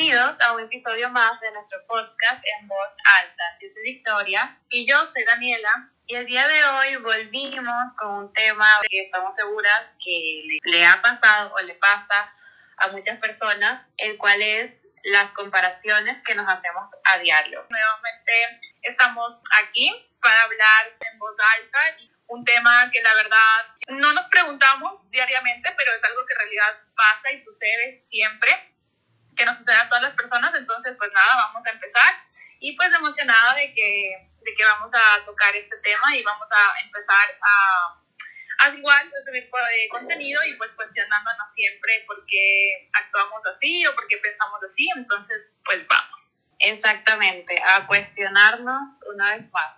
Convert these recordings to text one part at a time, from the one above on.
Bienvenidos a un episodio más de nuestro podcast en voz alta. Yo soy Victoria y yo soy Daniela. Y el día de hoy volvimos con un tema que estamos seguras que le, ha pasado o le pasa a muchas personas, el cual es las comparaciones que nos hacemos a diario. Nuevamente estamos aquí para hablar en voz alta y un tema que la verdad no nos preguntamos diariamente, pero es algo que en realidad pasa y sucede siempre que nos sucede a todas las personas. Entonces, pues nada, vamos a empezar. Y pues emocionada de que, de que vamos a tocar este tema y vamos a empezar a, a igual a subir de contenido y pues cuestionándonos siempre por qué actuamos así o por qué pensamos así. Entonces, pues vamos. Exactamente, a cuestionarnos una vez más.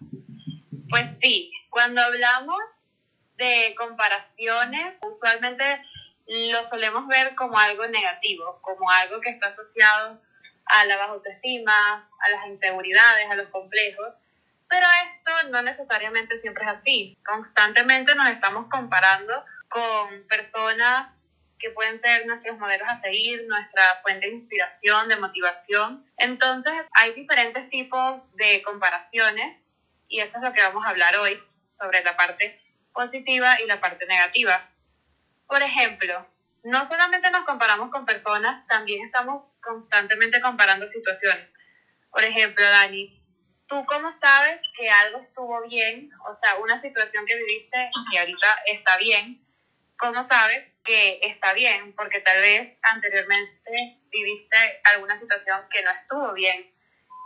Pues sí, cuando hablamos de comparaciones, usualmente lo solemos ver como algo negativo, como algo que está asociado a la baja autoestima, a las inseguridades, a los complejos. Pero esto no necesariamente siempre es así. Constantemente nos estamos comparando con personas que pueden ser nuestros modelos a seguir, nuestra fuente de inspiración, de motivación. Entonces, hay diferentes tipos de comparaciones y eso es lo que vamos a hablar hoy sobre la parte positiva y la parte negativa. Por ejemplo, no solamente nos comparamos con personas, también estamos constantemente comparando situaciones. Por ejemplo, Dani, ¿tú cómo sabes que algo estuvo bien? O sea, una situación que viviste y ahorita está bien. ¿Cómo sabes que está bien? Porque tal vez anteriormente viviste alguna situación que no estuvo bien.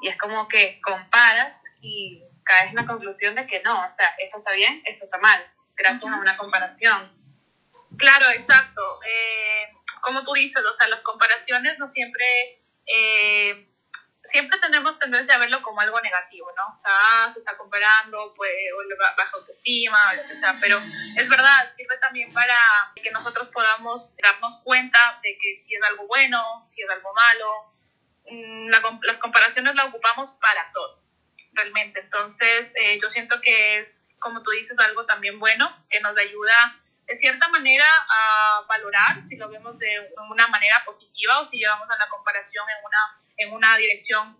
Y es como que comparas y caes en la conclusión de que no, o sea, esto está bien, esto está mal, gracias a una comparación. Claro, exacto. Eh, como tú dices, o sea, las comparaciones no siempre, eh, siempre tenemos tendencia a verlo como algo negativo, ¿no? O sea, ah, se está comparando, pues, o baja autoestima, o lo que sea, pero es verdad, sirve también para que nosotros podamos darnos cuenta de que si es algo bueno, si es algo malo. Mm, las comparaciones las ocupamos para todo, realmente. Entonces, eh, yo siento que es, como tú dices, algo también bueno, que nos ayuda de cierta manera a valorar si lo vemos de una manera positiva o si llevamos a la comparación en una, en una dirección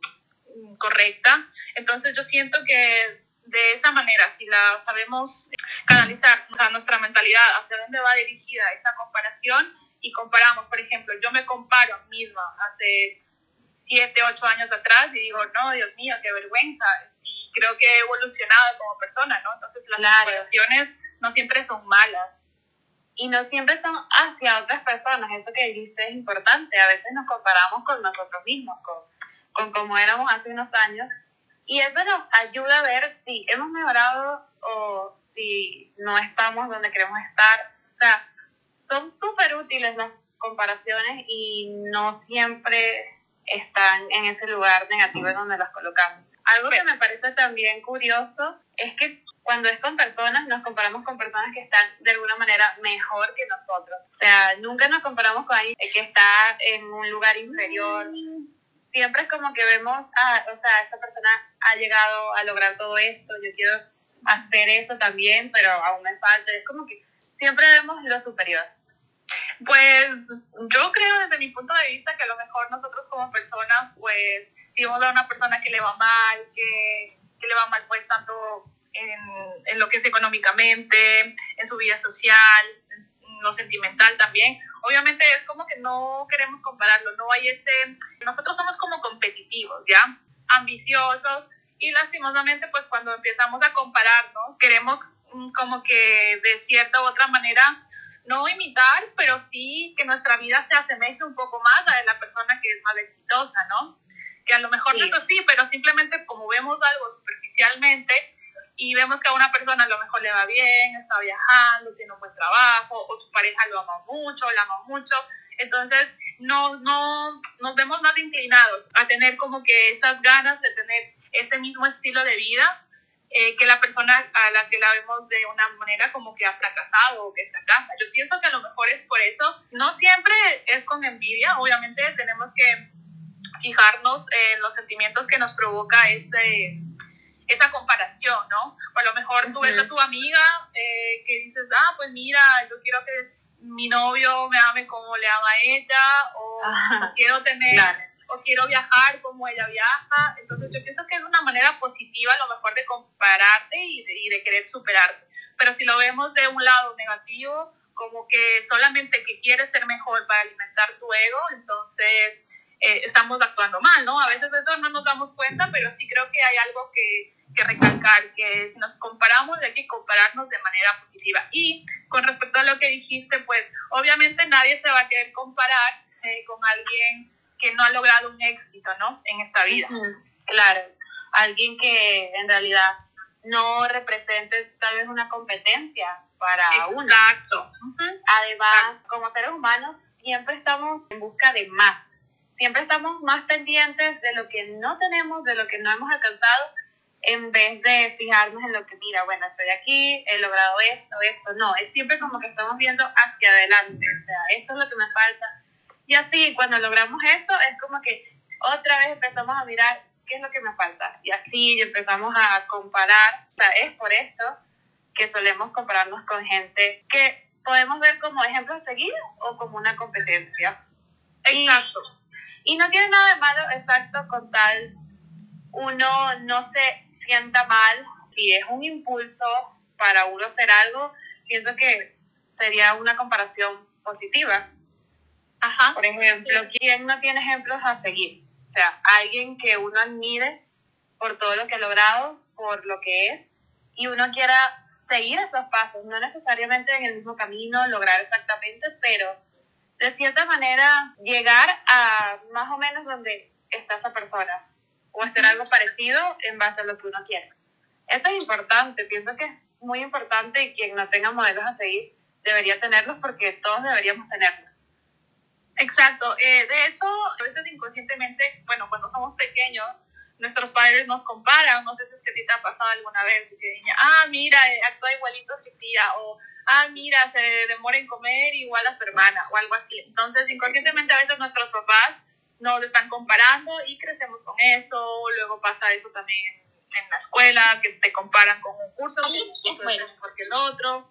mm, correcta. Entonces yo siento que de esa manera, si la sabemos canalizar, o sea, nuestra mentalidad hacia dónde va dirigida esa comparación y comparamos, por ejemplo, yo me comparo a mí misma hace siete, ocho años atrás y digo, no, Dios mío, qué vergüenza. Y creo que he evolucionado como persona, ¿no? Entonces las comparaciones no siempre son malas y no siempre son hacia otras personas. Eso que dijiste es importante. A veces nos comparamos con nosotros mismos, con, con cómo éramos hace unos años. Y eso nos ayuda a ver si hemos mejorado o si no estamos donde queremos estar. O sea, son súper útiles las comparaciones y no siempre están en ese lugar negativo en donde las colocamos. Algo que me parece también curioso es que cuando es con personas, nos comparamos con personas que están de alguna manera mejor que nosotros. O sea, nunca nos comparamos con alguien que está en un lugar inferior. Siempre es como que vemos, ah, o sea, esta persona ha llegado a lograr todo esto, yo quiero hacer eso también, pero aún me falta. Es como que siempre vemos lo superior. Pues yo creo desde mi punto de vista que a lo mejor nosotros como personas, pues si vemos a una persona que le va mal, que, que le va mal pues tanto en, lo que es económicamente, en su vida social, en lo sentimental también. Obviamente es como que no queremos compararlo, no hay ese, nosotros somos como competitivos, ¿ya? Ambiciosos y lastimosamente pues cuando empezamos a compararnos queremos mm, como que de cierta u otra manera no imitar, pero sí que nuestra vida se asemeje un poco más a la persona que es más exitosa, ¿no? Que a lo mejor no es así, pero simplemente como vemos algo superficialmente, y vemos que a una persona a lo mejor le va bien, está viajando, tiene un buen trabajo, o su pareja lo ama mucho, la ama mucho, entonces no, no, nos vemos más inclinados a tener como que esas ganas de tener ese mismo estilo de vida eh, que la persona a la que la vemos de una manera como que ha fracasado o que fracasa. Yo pienso que a lo mejor es por eso, no siempre es con envidia, obviamente tenemos que fijarnos en los sentimientos que nos provoca ese esa comparación, ¿no? O a lo mejor tú ves a tu amiga eh, que dices, ah, pues mira, yo quiero que mi novio me ame como le ama a ella, o quiero tener, o quiero viajar como ella viaja. Entonces yo pienso que es una manera positiva a lo mejor de compararte y de, y de querer superarte. Pero si lo vemos de un lado negativo, como que solamente que quieres ser mejor para alimentar tu ego, entonces eh, estamos actuando mal, ¿no? A veces eso no nos damos cuenta, pero sí creo que hay algo que, que recalcar, que si nos comparamos hay que compararnos de manera positiva. Y con respecto a lo que dijiste, pues obviamente nadie se va a querer comparar eh, con alguien que no ha logrado un éxito, ¿no? En esta vida. Claro, alguien que en realidad no represente tal vez una competencia para uno. Exacto. Además, como seres humanos, siempre estamos en busca de más. Siempre estamos más pendientes de lo que no tenemos, de lo que no hemos alcanzado, en vez de fijarnos en lo que, mira, bueno, estoy aquí, he logrado esto, esto. No, es siempre como que estamos viendo hacia adelante. O sea, esto es lo que me falta. Y así, cuando logramos esto, es como que otra vez empezamos a mirar qué es lo que me falta. Y así empezamos a comparar. O sea, es por esto que solemos compararnos con gente que podemos ver como ejemplo a seguir o como una competencia. Exacto. Y, y no tiene nada de malo, exacto, con tal uno no se sienta mal. Si es un impulso para uno hacer algo, pienso que sería una comparación positiva. Ajá. Por ejemplo, ¿quién no tiene ejemplos a seguir? O sea, alguien que uno admire por todo lo que ha logrado, por lo que es, y uno quiera seguir esos pasos, no necesariamente en el mismo camino, lograr exactamente, pero de cierta manera llegar a más o menos donde está esa persona o hacer algo parecido en base a lo que uno quiere. Eso es importante, pienso que es muy importante y quien no tenga modelos a seguir debería tenerlos porque todos deberíamos tenerlos. Exacto. Eh, de hecho, a veces inconscientemente, bueno, cuando somos pequeños, nuestros padres nos comparan, no sé si es que a ti te ha pasado alguna vez, que diga, ah, mira, eh, actúa igualito a su tía, o ah, mira, se demora en comer igual a su hermana, o algo así. Entonces, inconscientemente a veces nuestros papás nos están comparando y crecemos con eso, luego pasa eso también en la escuela, que te comparan con un curso, que un curso es mejor que el otro.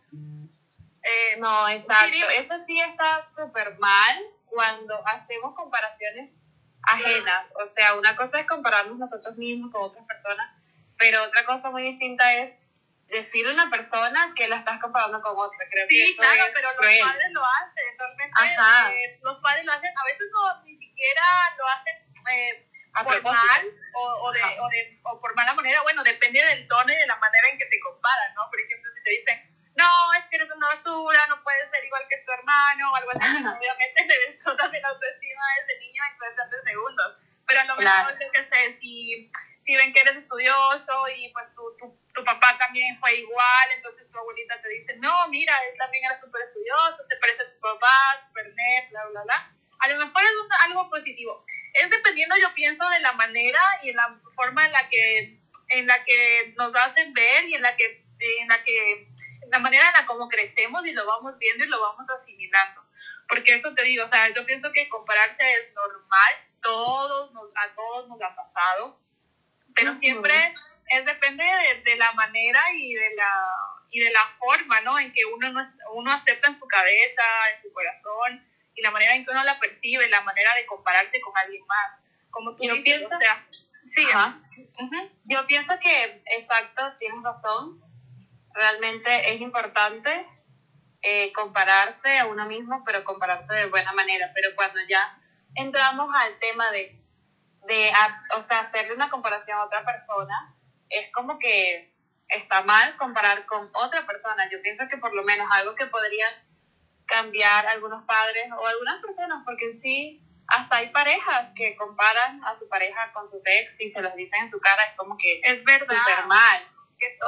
Eh, no, exacto. Eso sí está súper mal cuando hacemos comparaciones ajenas. O sea, una cosa es compararnos nosotros mismos con otras personas, pero otra cosa muy distinta es decir a una persona que la estás comparando con otra. Creo sí, que eso claro, es pero los cruel. padres lo hacen, realmente Ajá. eh, los padres lo hacen, a veces no, ni siquiera lo hacen eh, A por propósito. mal o, o, de, o, de, o por mala manera, bueno, depende del tono y de la manera en que te comparan, ¿no? Por ejemplo, si te dicen, no, es que eres una basura, no puedes ser igual que tu hermano o algo así, obviamente se destrozas el autoestima desde niño en cuestión de segundos, pero a lo Claro. yo qué sé, si, si ven que eres estudioso y pues tu, tu, tu papá también fue igual, entonces tu abuelita te dice, no, mira, él también era súper estudioso, se parece a su papá, súper nerd, bla, bla, bla. A lo mejor es un- algo positivo. Es dependiendo, yo pienso, de la manera y la forma en la que, en la que nos hacen ver y en la que, en la que, la manera en la como crecemos y lo vamos viendo y lo vamos asimilando. Porque eso te digo, o sea, yo pienso que compararse es normal, todos nos, a todos nos ha pasado, pero siempre es depende de, de la manera y de la, y de la forma, ¿no? En que uno, no es- uno acepta en su cabeza, en su corazón, y la manera en que uno la percibe, la manera de compararse con alguien más. Como tú Yo dices, pienso- o sea, sí, Ajá. ujú, Yo pienso que, exacto, tienes razón. Realmente es importante eh, compararse a uno mismo, pero compararse de buena manera. Pero cuando ya entramos al tema de, de o sea, hacerle una comparación a otra persona, es como que está mal comparar con otra persona. Yo pienso que por lo menos algo que podrían cambiar algunos padres o algunas personas, porque en sí hasta hay parejas que comparan a su pareja con sus ex y se los dicen en su cara, es como que es verdad. súper mal.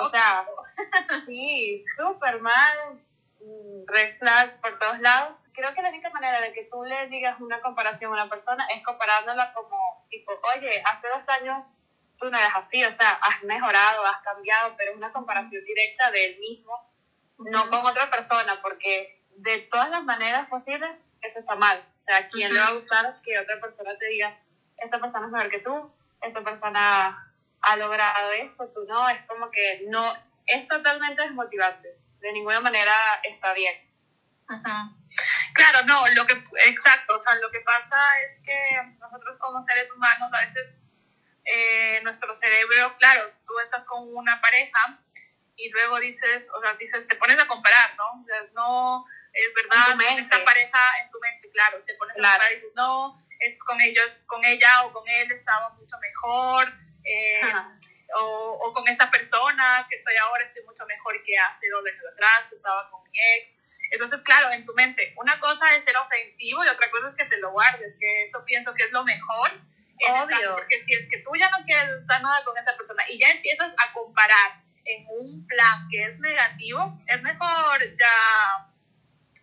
O sea, sí, súper mal, mm, red flag por todos lados. Creo que la única manera de que tú le digas una comparación a una persona es comparándola como, tipo, oye, hace dos años tú no eras así, o sea, has mejorado, has cambiado, pero es una comparación directa de él mismo, no con otra persona, porque de todas las maneras posibles, eso está mal. O sea, ¿a quién le va a gustar que otra persona te diga, esta persona es mejor que tú, esta persona ha logrado esto, tú no? Es como que no, es totalmente desmotivante. De ninguna manera está bien. Ujú. Claro, no, lo que, exacto, o sea, lo que pasa es que nosotros como seres humanos a veces eh, nuestro cerebro, claro, tú estás con una pareja y luego dices, o sea, dices, te pones a comparar, ¿no? no, es verdad, en esta pareja en tu mente, claro, te pones a comparar y dices, no, es con ellos, con ella o con él estaba mucho mejor, eh, o, o, con esta persona que estoy ahora estoy mucho mejor que hace dos años atrás, que estaba con mi ex. Entonces, claro, en tu mente, una cosa es ser ofensivo y otra cosa es que te lo guardes, que eso pienso que es lo mejor. Obvio. porque si es que tú ya no quieres estar nada con esa persona y ya empiezas a comparar en un plan que es negativo, es mejor ya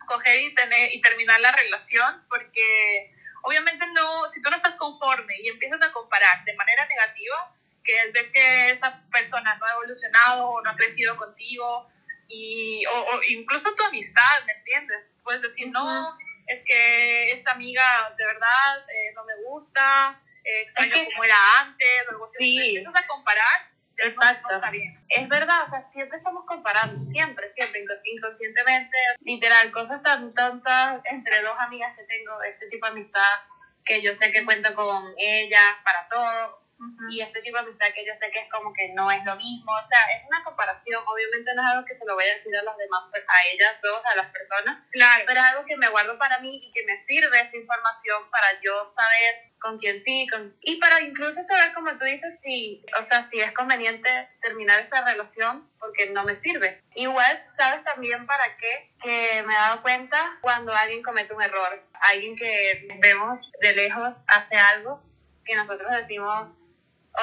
coger y, tener, y terminar la relación porque obviamente no, si tú no estás conforme y empiezas a comparar de manera negativa, que ves que esa persona no ha evolucionado o no ha crecido contigo, y, o, incluso tu amistad, ¿me entiendes? Puedes decir, no, es que esta amiga de verdad eh, no me gusta, eh, extraño como era antes, o algo así. Sí. empiezas a comparar, ya Exacto. No, está bien. Es verdad, o sea, siempre estamos comparando, siempre, siempre, inconscientemente. Literal, cosas tan tontas entre dos amigas que tengo, este tipo de amistad, que yo sé que cuento con ella para todo, y este tipo de amistad que yo sé que es como que no es lo mismo, o sea, es una comparación, obviamente no es algo que se lo voy a decir a las demás, a ellas dos, a las personas, claro. pero es algo que me guardo para mí y que me sirve esa información para yo saber con quién sí, con, y para incluso saber, como tú dices, si, o sea, si es conveniente terminar esa relación porque no me sirve. Igual, ¿sabes también para qué? Que me he dado cuenta cuando alguien comete un error, alguien que vemos de lejos hace algo que nosotros decimos,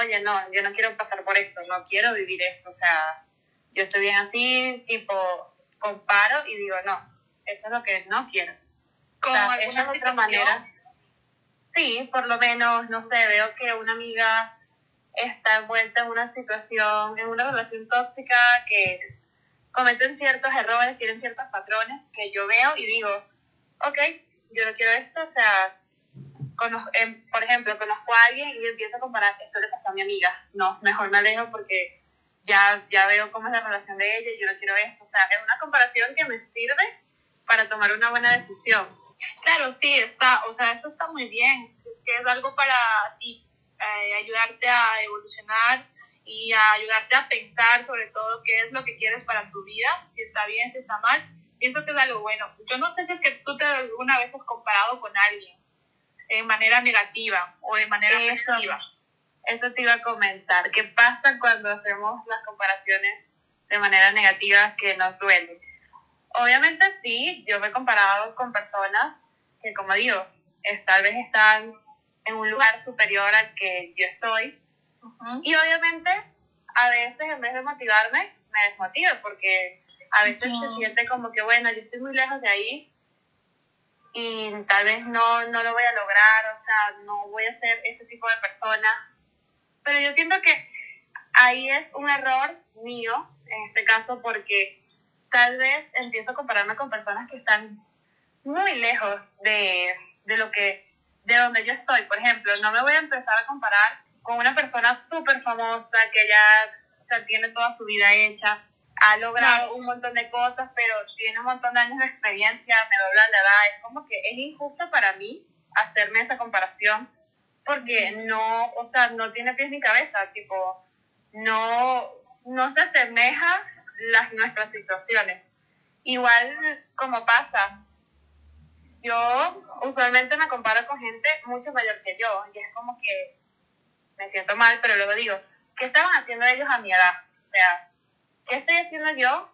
oye, no, yo no quiero pasar por esto, no quiero vivir esto, o sea, yo estoy bien así, tipo, comparo y digo, no, esto es lo que no quiero. O sea, esa es otra manera. Sí, por lo menos, no sé, veo que una amiga está envuelta en una situación, en una relación tóxica, que cometen ciertos errores, tienen ciertos patrones que yo veo y digo, ok, yo no quiero esto, o sea, Em, por ejemplo, conozco a alguien y empiezo a comparar, esto le pasó a mi amiga, no, mejor me alejo porque ya, ya veo cómo es la relación de ella y yo no quiero esto. O sea, es una comparación que me sirve para tomar una buena decisión. Claro, sí, está, o sea, eso está muy bien. Si es que es algo para ti, eh, ayudarte a evolucionar y a ayudarte a pensar sobre todo qué es lo que quieres para tu vida, si está bien, si está mal, pienso que es algo bueno. Yo no sé si es que tú te alguna vez has comparado con alguien de manera negativa o de manera eso, positiva. Eso te iba a comentar. ¿Qué pasa cuando hacemos las comparaciones de manera negativa que nos duelen? Obviamente sí, yo me he comparado con personas que, como digo, tal vez están en un lugar superior al que yo estoy. Y obviamente, a veces en vez de motivarme, me desmotiva porque a veces se siente como que, bueno, yo estoy muy lejos de ahí, y tal vez no, no lo voy a lograr, o sea, no voy a ser ese tipo de persona. Pero yo siento que ahí es un error mío, en este caso, porque tal vez empiezo a compararme con personas que están muy lejos de, de lo que, de donde yo estoy. Por ejemplo, no me voy a empezar a comparar con una persona súper famosa que ya o tiene toda su vida hecha ha logrado un montón de cosas, pero tiene un montón de años de experiencia, me dobla la edad, es como que es injusto para mí hacerme esa comparación porque no, o sea, no tiene pies ni cabeza, tipo, no, no se asemeja las nuestras situaciones. Igual como pasa, yo usualmente me comparo con gente mucho mayor que yo y es como que me siento mal, pero luego digo, ¿qué estaban haciendo ellos a mi edad? O sea, ¿qué estoy haciendo yo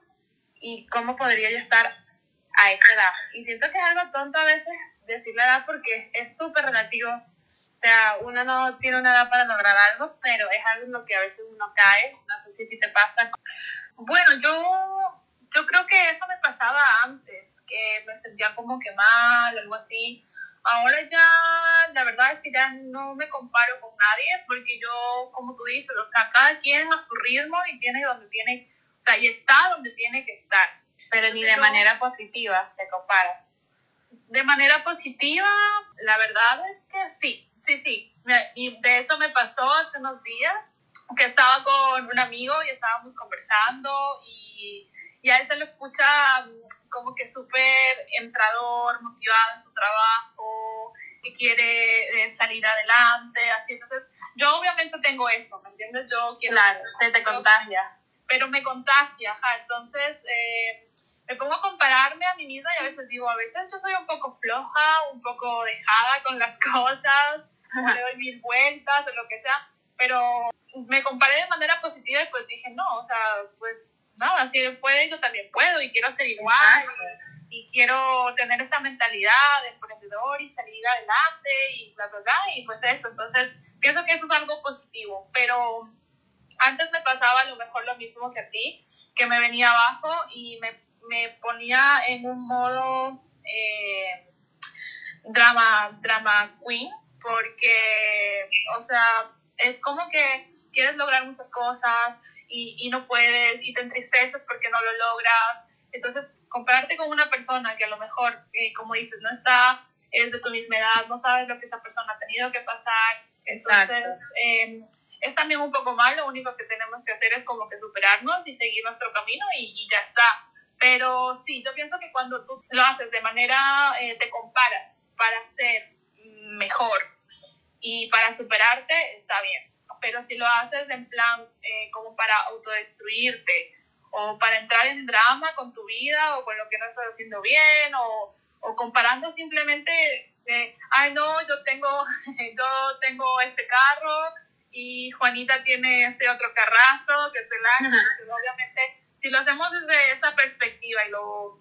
y cómo podría yo estar a esa edad? Y siento que es algo tonto a veces decir la edad porque es súper relativo. O sea, uno no tiene una edad para lograr algo, pero es algo en lo que a veces uno cae. No sé si a ti te pasa. Bueno, yo, yo creo que eso me pasaba antes, que me sentía como que mal, algo así. Ahora ya, la verdad es que ya no me comparo con nadie, porque yo, como tú dices, o sea, cada quien a su ritmo y tiene donde tiene o sea, y está donde tiene que estar. Pero ni de manera positiva te comparas. De manera positiva, la verdad es que sí, sí, sí. Y de hecho me pasó hace unos días que estaba con un amigo y estábamos conversando y, y a él se lo escucha como que súper entrador, motivado en su trabajo, que quiere eh, salir adelante, así. Entonces, yo obviamente tengo eso, ¿me entiendes? Yo quiero... Claro, se te contagia. Pero me contagia, ajá. Entonces, eh, me pongo a compararme a mí misma y a veces digo, a veces yo soy un poco floja, un poco dejada con las cosas, o le doy mil vueltas o lo que sea, pero me comparé de manera positiva y pues dije, no, o sea, pues nada, si él puede, yo también puedo y quiero ser igual y, quiero tener esa mentalidad de emprendedor y salir adelante y bla, bla, bla, y pues eso, entonces pienso que eso es algo positivo, pero antes me pasaba a lo mejor lo mismo que a ti, que me venía abajo y me, me ponía en un modo eh, drama, drama queen, porque, o sea, es como que quieres lograr muchas cosas, y, y, no puedes y te entristeces porque no lo logras. Entonces, compararte con una persona que a lo mejor, eh, como dices, no está, es de tu misma edad, no sabes lo que esa persona ha tenido que pasar. Entonces, eh, es también un poco mal, lo único que tenemos que hacer es como que superarnos y seguir nuestro camino y, y ya está. Pero sí, yo pienso que cuando tú lo haces de manera, eh, te comparas para ser mejor y para superarte, está bien pero si lo haces en plan eh, como para autodestruirte o para entrar en drama con tu vida o con lo que no estás haciendo bien o, o comparando simplemente de, ay no, yo tengo, yo tengo este carro y Juanita tiene este otro carrazo que es el año, obviamente si lo hacemos desde esa perspectiva y lo,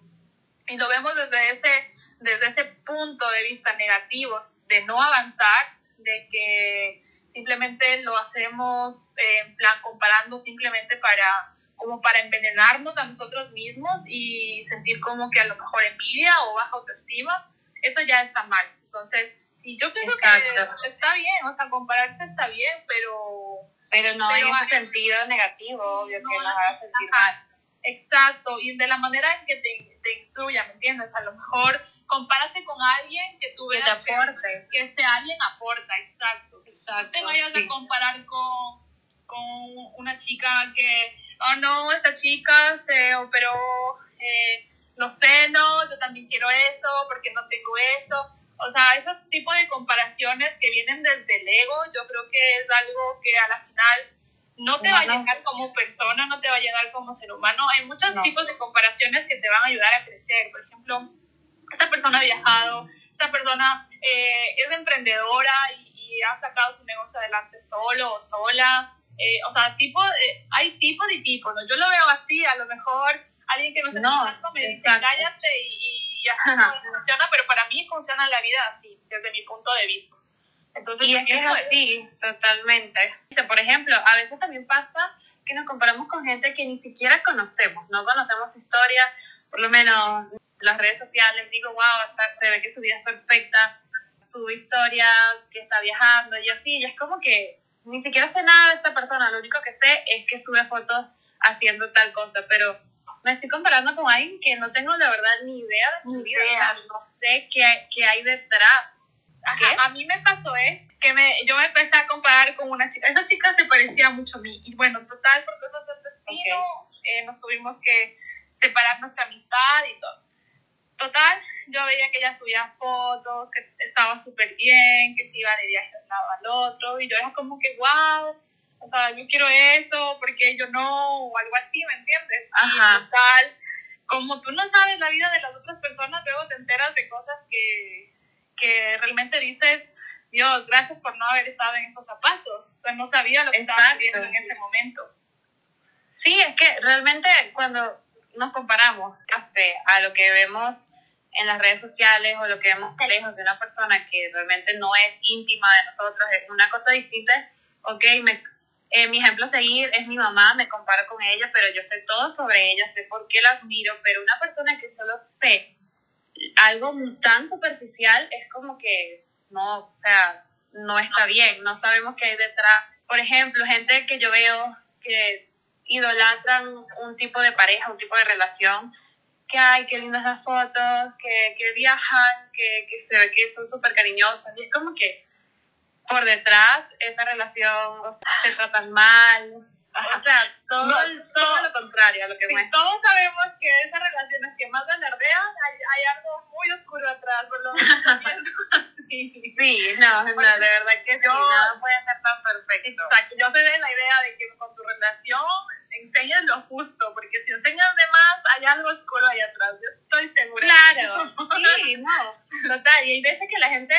y lo vemos desde ese, desde ese punto de vista negativo, de no avanzar, de que simplemente lo hacemos eh, en plan comparando simplemente para como para envenenarnos a nosotros mismos y sentir como que a lo mejor envidia o baja autoestima, eso ya está mal. Entonces, sí, yo pienso que está bien, o sea, compararse está bien, pero... Pero no en ese sentido negativo, obvio, que nos haga sentir mal. Exacto, y de la manera en que te, te instruya, ¿me entiendes? A lo mejor compárate con alguien que tú veas que, aporte. que, ese alguien aporta, exacto. exacto te vayas a comparar con, con una chica que, oh no, esta chica se operó eh, los senos, yo también quiero eso, porque no tengo eso. O sea, esos tipos de comparaciones que vienen desde el ego, yo creo que es algo que a la final no te va a llegar como persona, no te va a llegar como ser humano. Hay muchos tipos de comparaciones que te van a ayudar a crecer. Por ejemplo, esta persona ha viajado, esta persona eh, es emprendedora y, ha sacado su negocio adelante solo o sola. Eh, o sea, tipo, hay tipos y tipos, ¿no? Yo lo veo así, a lo mejor alguien que no se no, me dice, cállate y, y así no funciona, pero para mí funciona la vida así, desde mi punto de vista. Entonces, y es que es así, totalmente. Por ejemplo, a veces también pasa que nos comparamos con gente que ni siquiera conocemos, no conocemos su historia, por lo menos las redes sociales, digo, wow, hasta se ve que su vida es perfecta, su historia, que está viajando y así, y es como que ni siquiera sé nada de esta persona, lo único que sé es que sube fotos haciendo tal cosa, pero me estoy comparando con alguien que no tengo la verdad ni idea de su vida, no sé qué, qué hay detrás. a mí me pasó es que me, yo me empecé a comparar con una chica, esa chica se parecía mucho a mí, y bueno, total, por cosas del destino, eh, nos tuvimos que separar nuestra amistad y todo. Total, yo veía que ella subía fotos, que estaba súper bien, que se iba de viaje de un lado al otro, y yo era como que, wow, o sea, yo quiero eso, porque yo no, o algo así, ¿me entiendes? Ajá. Y total, como tú no sabes la vida de las otras personas, luego te enteras de cosas que, que realmente dices, Dios, gracias por no haber estado en esos zapatos. O sea, no sabía lo que estaba haciendo en ese momento. Sí, es que realmente cuando nos comparamos a lo que vemos en las redes sociales o lo que vemos lejos de una persona que realmente no es íntima de nosotros, es una cosa distinta, ok, me, eh, mi ejemplo a seguir es mi mamá, me comparo con ella, pero yo sé todo sobre ella, sé por qué la admiro, pero una persona que solo sé algo tan superficial es como que no, o sea, no está bien, no sabemos qué hay detrás. Por ejemplo, gente que yo veo que idolatran un tipo de pareja, un tipo de relación, que hay, qué lindas las fotos, que, que viajan, que, que, se ve que son súper cariñosas. Y es como que por detrás esa relación se tratan mal, O sea, todo, todo, lo contrario a lo que sí, muestra. Todos sabemos que esas relaciones que más alardean, hay, hay algo muy oscuro atrás, por lo menos. Sí, no, no, de verdad que yo, sí, nada puede ser tan perfecto. Exacto, yo soy de la idea de que con tu relación enseñas lo justo, porque si enseñas de más, hay algo oscuro ahí atrás, yo estoy segura. Claro, sí, no, total, y hay veces que la gente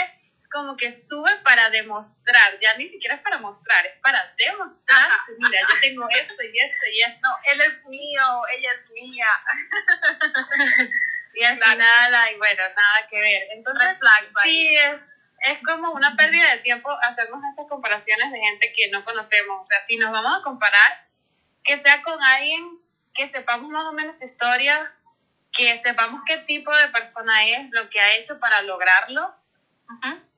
como que sube para demostrar, ya ni siquiera es para mostrar, es para demostrar, mira, yo tengo esto y esto y esto, no, él es mío, ella es mía. y al final, y bueno, nada que ver. Entonces, sí, es, es como una pérdida de tiempo hacernos esas comparaciones de gente que no conocemos. O sea, si nos vamos a comparar, que sea con alguien que sepamos más o menos su historia, que sepamos qué tipo de persona es, lo que ha hecho para lograrlo.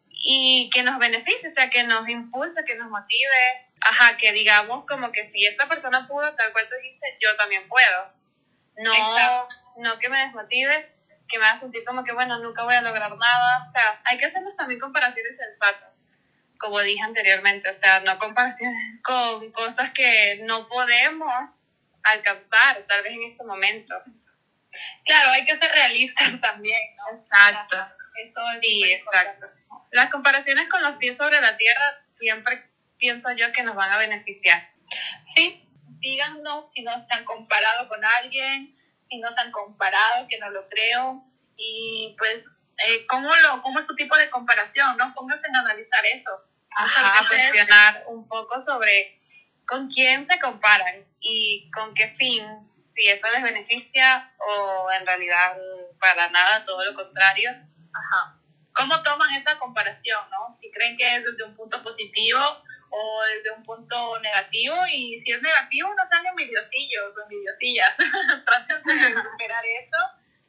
Y que nos beneficie, o sea, que nos impulse, que nos motive. Ajá, que digamos como que si esta persona pudo, tal cual tú dijiste, yo también puedo. No, no que me desmotive, que me haga sentir como que, bueno, nunca voy a lograr nada. O sea, hay que hacernos también comparaciones sensatas, como dije anteriormente. O sea, no comparaciones con cosas que no podemos alcanzar, tal vez en este momento. Claro, hay que ser realistas también, ¿no? Exacto. Eso es sí, exacto. Las comparaciones con los pies sobre la tierra siempre pienso yo que nos van a beneficiar. Sí, díganos si no se han comparado con alguien, si no se han comparado, que no lo creo. Y pues, eh, ¿cómo, lo, ¿cómo es su tipo de comparación? ¿no? Pónganse en analizar eso. Ajá, a cuestionar un poco sobre con quién se comparan y con qué fin, si eso les beneficia o en realidad para nada, todo lo contrario. Ajá. ¿Cómo toman esa comparación? ¿no? Si creen que es desde un punto positivo o desde un punto negativo y si es negativo no sean envidiosillos o envidiosillas, traten de superar eso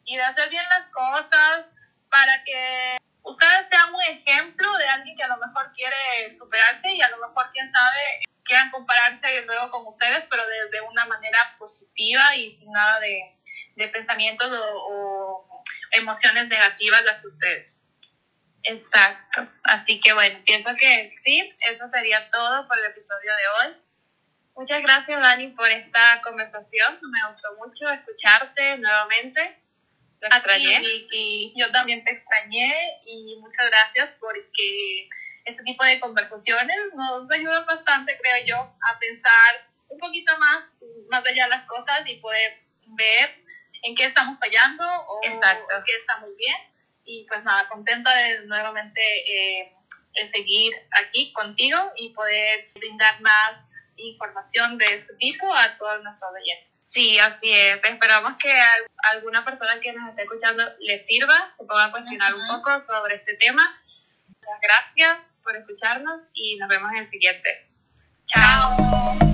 y de hacer bien las cosas para que ustedes sean un ejemplo de alguien que a lo mejor quiere superarse y a lo mejor quién sabe quieran compararse luego con ustedes pero desde una manera positiva y sin nada de, de pensamientos o, o emociones negativas hacia ustedes. Exacto. Así que bueno, pienso que sí, eso sería todo por el episodio de hoy. Muchas gracias, Dani, por esta conversación. Me gustó mucho escucharte nuevamente. Te extrañé. Y, yo también te extrañé y muchas gracias porque este tipo de conversaciones nos ayudan bastante, creo yo, a pensar un poquito más, más allá de las cosas y poder ver en qué estamos fallando o Exacto. qué estamos bien y pues nada, contenta de nuevamente eh, seguir aquí contigo y poder brindar más información de este tipo a todos nuestros oyentes. Sí, así es. Esperamos que a alguna persona que nos esté escuchando le sirva, se pueda cuestionar un poco sobre este tema. Muchas gracias por escucharnos y nos vemos en el siguiente. Chao.